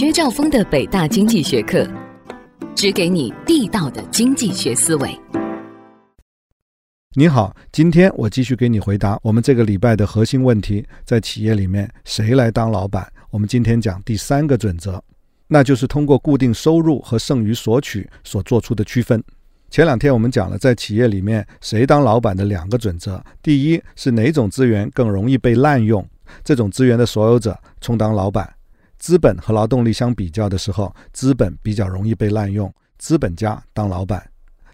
薛兆丰的北大经济学课，只给你地道的经济学思维。你好，今天我继续给你回答我们这个礼拜的核心问题：在企业里面谁来当老板？我们今天讲第三个准则，那就是通过固定收入和剩余索取所做出的区分。前两天我们讲了在企业里面谁当老板的两个准则：第一是哪种资源更容易被滥用，这种资源的所有者充当老板；资本和劳动力相比较的时候，资本比较容易被滥用，资本家当老板。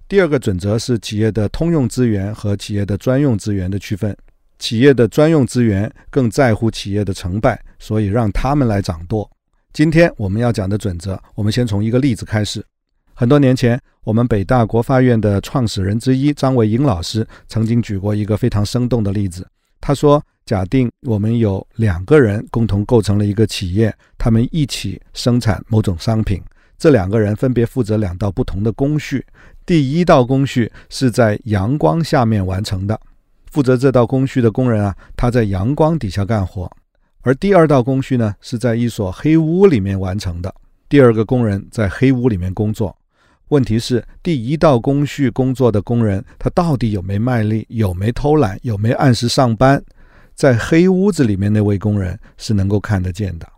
第二个准则是企业的通用资源和企业的专用资源的区分。企业的专用资源更在乎企业的成败，所以让他们来掌舵。今天我们要讲的准则，我们先从一个例子开始。很多年前，我们北大国发院的创始人之一张维迎老师曾经举过一个非常生动的例子。他说：“假定我们有两个人共同构成了一个企业，他们一起生产某种商品，这两个人分别负责两道不同的工序。”第一道工序是在阳光下面完成的，负责这道工序的工人啊，他在阳光底下干活；而第二道工序呢，是在一所黑屋里面完成的，第二个工人在黑屋里面工作。问题是，第一道工序工作的工人，他到底有没卖力，有没偷懒，有没按时上班？在黑屋子里面那位工人是能够看得见的，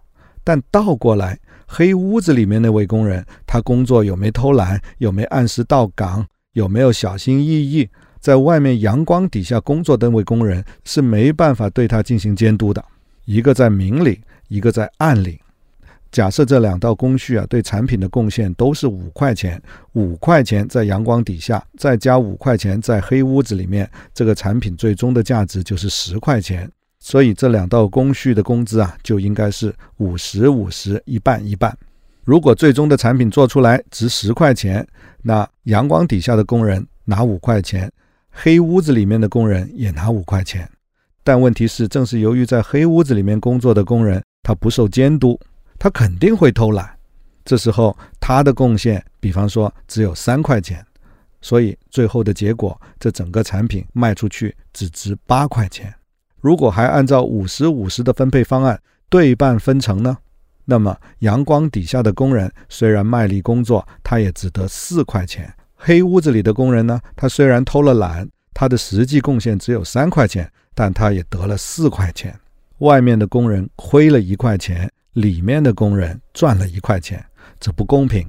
但倒过来。黑屋子里面那位工人，他工作有没偷懒，有没按时到岗，有没有小心翼翼，在外面阳光底下工作的那位工人是没办法对他进行监督的。一个在明里，一个在暗里。假设这两道工序啊，对产品的贡献都是五块钱，五块钱在阳光底下，再加五块钱在黑屋子里面，这个产品最终的价值就是十块钱。所以这两道工序的工资啊，就应该是五十五十一半一半。如果最终的产品做出来值十块钱，那阳光底下的工人拿五块钱，黑屋子里面的工人也拿五块钱。但问题是，正是由于在黑屋子里面工作的工人他不受监督，他肯定会偷懒。这时候他的贡献，比方说只有三块钱，所以最后的结果，这整个产品卖出去只值八块钱。如果还按照五十五十的分配方案对半分成呢？那么阳光底下的工人虽然卖力工作，他也只得四块钱；黑屋子里的工人呢，他虽然偷了懒，他的实际贡献只有三块钱，但他也得了四块钱。外面的工人亏了一块钱，里面的工人赚了一块钱，这不公平。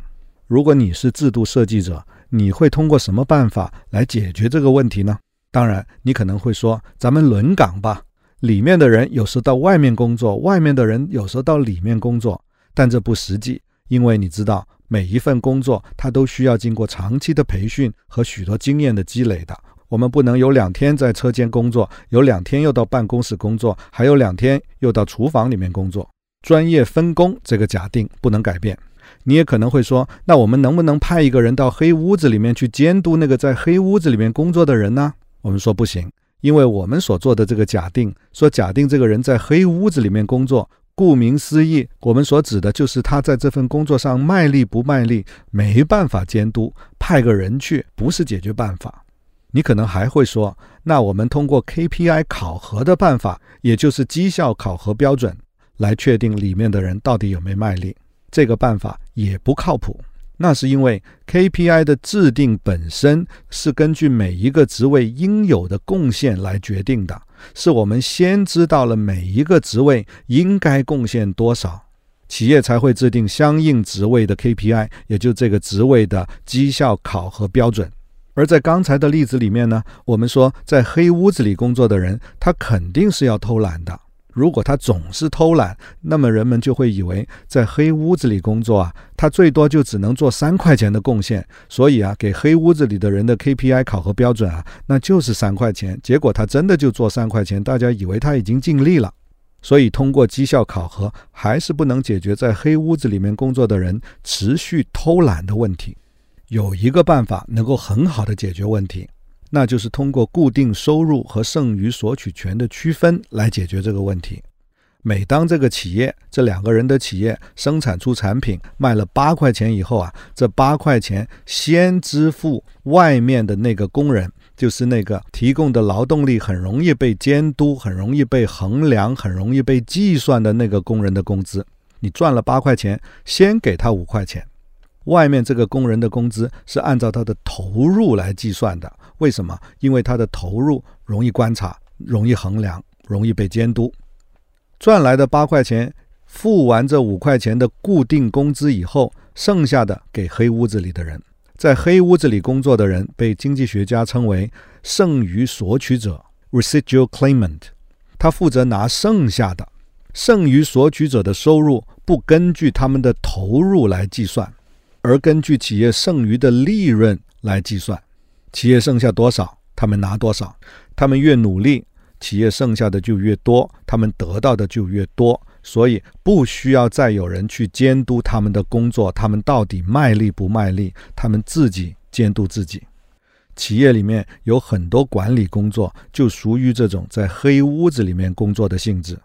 如果你是制度设计者，你会通过什么办法来解决这个问题呢？当然，你可能会说，咱们轮岗吧，里面的人有时到外面工作，外面的人有时到里面工作，但这不实际，因为你知道，每一份工作它都需要经过长期的培训和许多经验的积累的。我们不能有两天在车间工作，有两天又到办公室工作，还有两天又到厨房里面工作。专业分工这个假定不能改变。你也可能会说，那我们能不能派一个人到黑屋子里面去监督那个在黑屋子里面工作的人呢？我们说不行，因为我们所做的这个假定，说假定这个人在黑屋子里面工作，顾名思义，我们所指的就是他在这份工作上卖力不卖力，没办法监督，派个人去不是解决办法。你可能还会说，那我们通过 KPI 考核的办法，也就是绩效考核标准，来确定里面的人到底有没有卖力，这个办法也不靠谱。那是因为 KPI 的制定本身是根据每一个职位应有的贡献来决定的，是我们先知道了每一个职位应该贡献多少，企业才会制定相应职位的 KPI，也就这个职位的绩效考核标准。而在刚才的例子里面呢，我们说在黑屋子里工作的人，他肯定是要偷懒的。如果他总是偷懒，那么人们就会以为在黑屋子里工作啊，他最多就只能做三块钱的贡献。所以啊，给黑屋子里的人的 KPI 考核标准啊，那就是三块钱。结果他真的就做三块钱，大家以为他已经尽力了。所以通过绩效考核还是不能解决在黑屋子里面工作的人持续偷懒的问题。有一个办法能够很好的解决问题。那就是通过固定收入和剩余索取权的区分来解决这个问题。每当这个企业这两个人的企业生产出产品卖了八块钱以后啊，这八块钱先支付外面的那个工人，就是那个提供的劳动力很容易被监督、很容易被衡量、很容易被计算的那个工人的工资。你赚了八块钱，先给他五块钱。外面这个工人的工资是按照他的投入来计算的。为什么？因为他的投入容易观察、容易衡量、容易被监督。赚来的八块钱，付完这五块钱的固定工资以后，剩下的给黑屋子里的人。在黑屋子里工作的人，被经济学家称为剩余索取者 （residual claimant）。他负责拿剩下的。剩余索取者的收入不根据他们的投入来计算，而根据企业剩余的利润来计算。企业剩下多少，他们拿多少。他们越努力，企业剩下的就越多，他们得到的就越多。所以不需要再有人去监督他们的工作，他们到底卖力不卖力，他们自己监督自己。企业里面有很多管理工作，就属于这种在黑屋子里面工作的性质。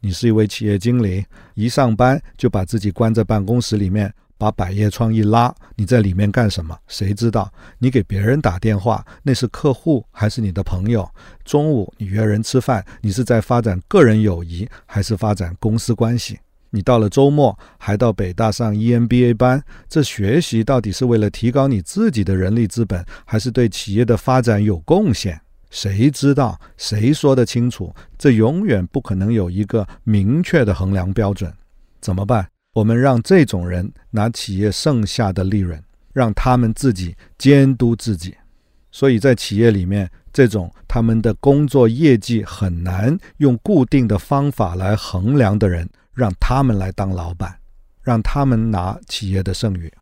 你是一位企业经理，一上班就把自己关在办公室里面。把百叶窗一拉，你在里面干什么？谁知道？你给别人打电话，那是客户还是你的朋友？中午你约人吃饭，你是在发展个人友谊还是发展公司关系？你到了周末还到北大上 EMBA 班，这学习到底是为了提高你自己的人力资本，还是对企业的发展有贡献？谁知道？谁说得清楚？这永远不可能有一个明确的衡量标准，怎么办？我们让这种人拿企业剩下的利润，让他们自己监督自己。所以在企业里面，这种他们的工作业绩很难用固定的方法来衡量的人，让他们来当老板，让他们拿企业的剩余。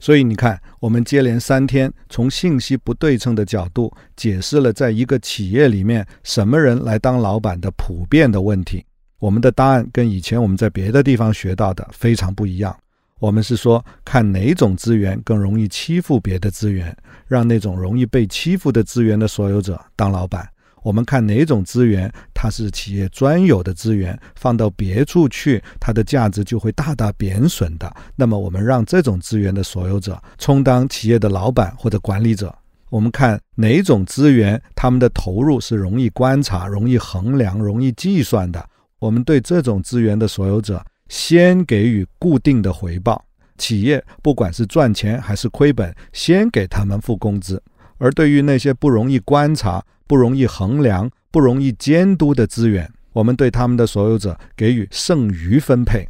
所以你看，我们接连三天从信息不对称的角度解释了，在一个企业里面，什么人来当老板的普遍的问题。我们的答案跟以前我们在别的地方学到的非常不一样。我们是说，看哪种资源更容易欺负别的资源，让那种容易被欺负的资源的所有者当老板。我们看哪种资源它是企业专有的资源，放到别处去，它的价值就会大大贬损的。那么，我们让这种资源的所有者充当企业的老板或者管理者。我们看哪种资源他们的投入是容易观察、容易衡量、容易计算的。我们对这种资源的所有者先给予固定的回报，企业不管是赚钱还是亏本，先给他们付工资；而对于那些不容易观察、不容易衡量、不容易监督的资源，我们对他们的所有者给予剩余分配，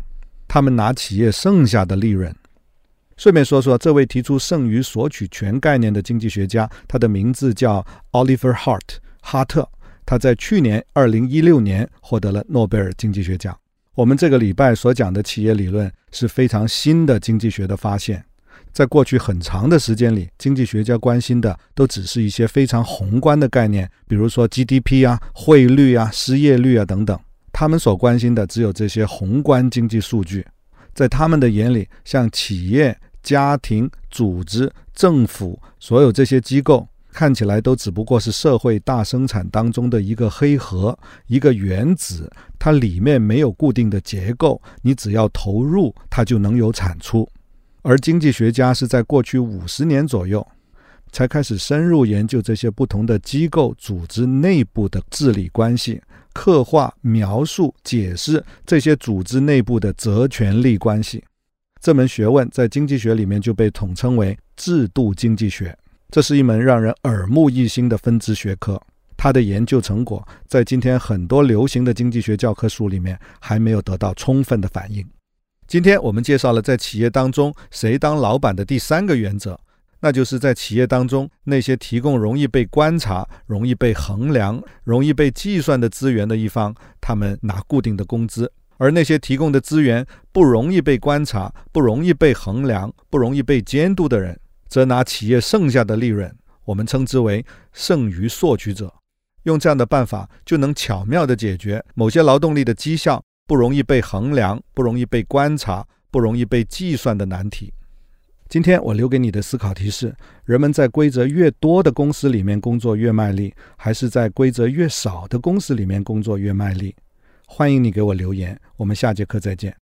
他们拿企业剩下的利润。顺便说说，这位提出剩余索取权概念的经济学家，他的名字叫 Oliver Hart 哈特。他在去年二零一六年获得了诺贝尔经济学奖。我们这个礼拜所讲的企业理论是非常新的经济学的发现。在过去很长的时间里，经济学家关心的都只是一些非常宏观的概念，比如说 GDP 啊、汇率啊、失业率啊等等。他们所关心的只有这些宏观经济数据。在他们的眼里，像企业、家庭、组织、政府，所有这些机构。看起来都只不过是社会大生产当中的一个黑盒，一个原子，它里面没有固定的结构，你只要投入，它就能有产出。而经济学家是在过去五十年左右，才开始深入研究这些不同的机构组织内部的治理关系，刻画、描述、解释这些组织内部的责权利关系。这门学问在经济学里面就被统称为制度经济学。这是一门让人耳目一新的分支学科，它的研究成果在今天很多流行的经济学教科书里面还没有得到充分的反映。今天我们介绍了在企业当中谁当老板的第三个原则，那就是在企业当中那些提供容易被观察、容易被衡量、容易被计算的资源的一方，他们拿固定的工资；而那些提供的资源不容易被观察、不容易被衡量、不容易被监督的人。则拿企业剩下的利润，我们称之为剩余索取者。用这样的办法，就能巧妙地解决某些劳动力的绩效不容易被衡量、不容易被观察、不容易被计算的难题。今天我留给你的思考提示：人们在规则越多的公司里面工作越卖力，还是在规则越少的公司里面工作越卖力？欢迎你给我留言。我们下节课再见。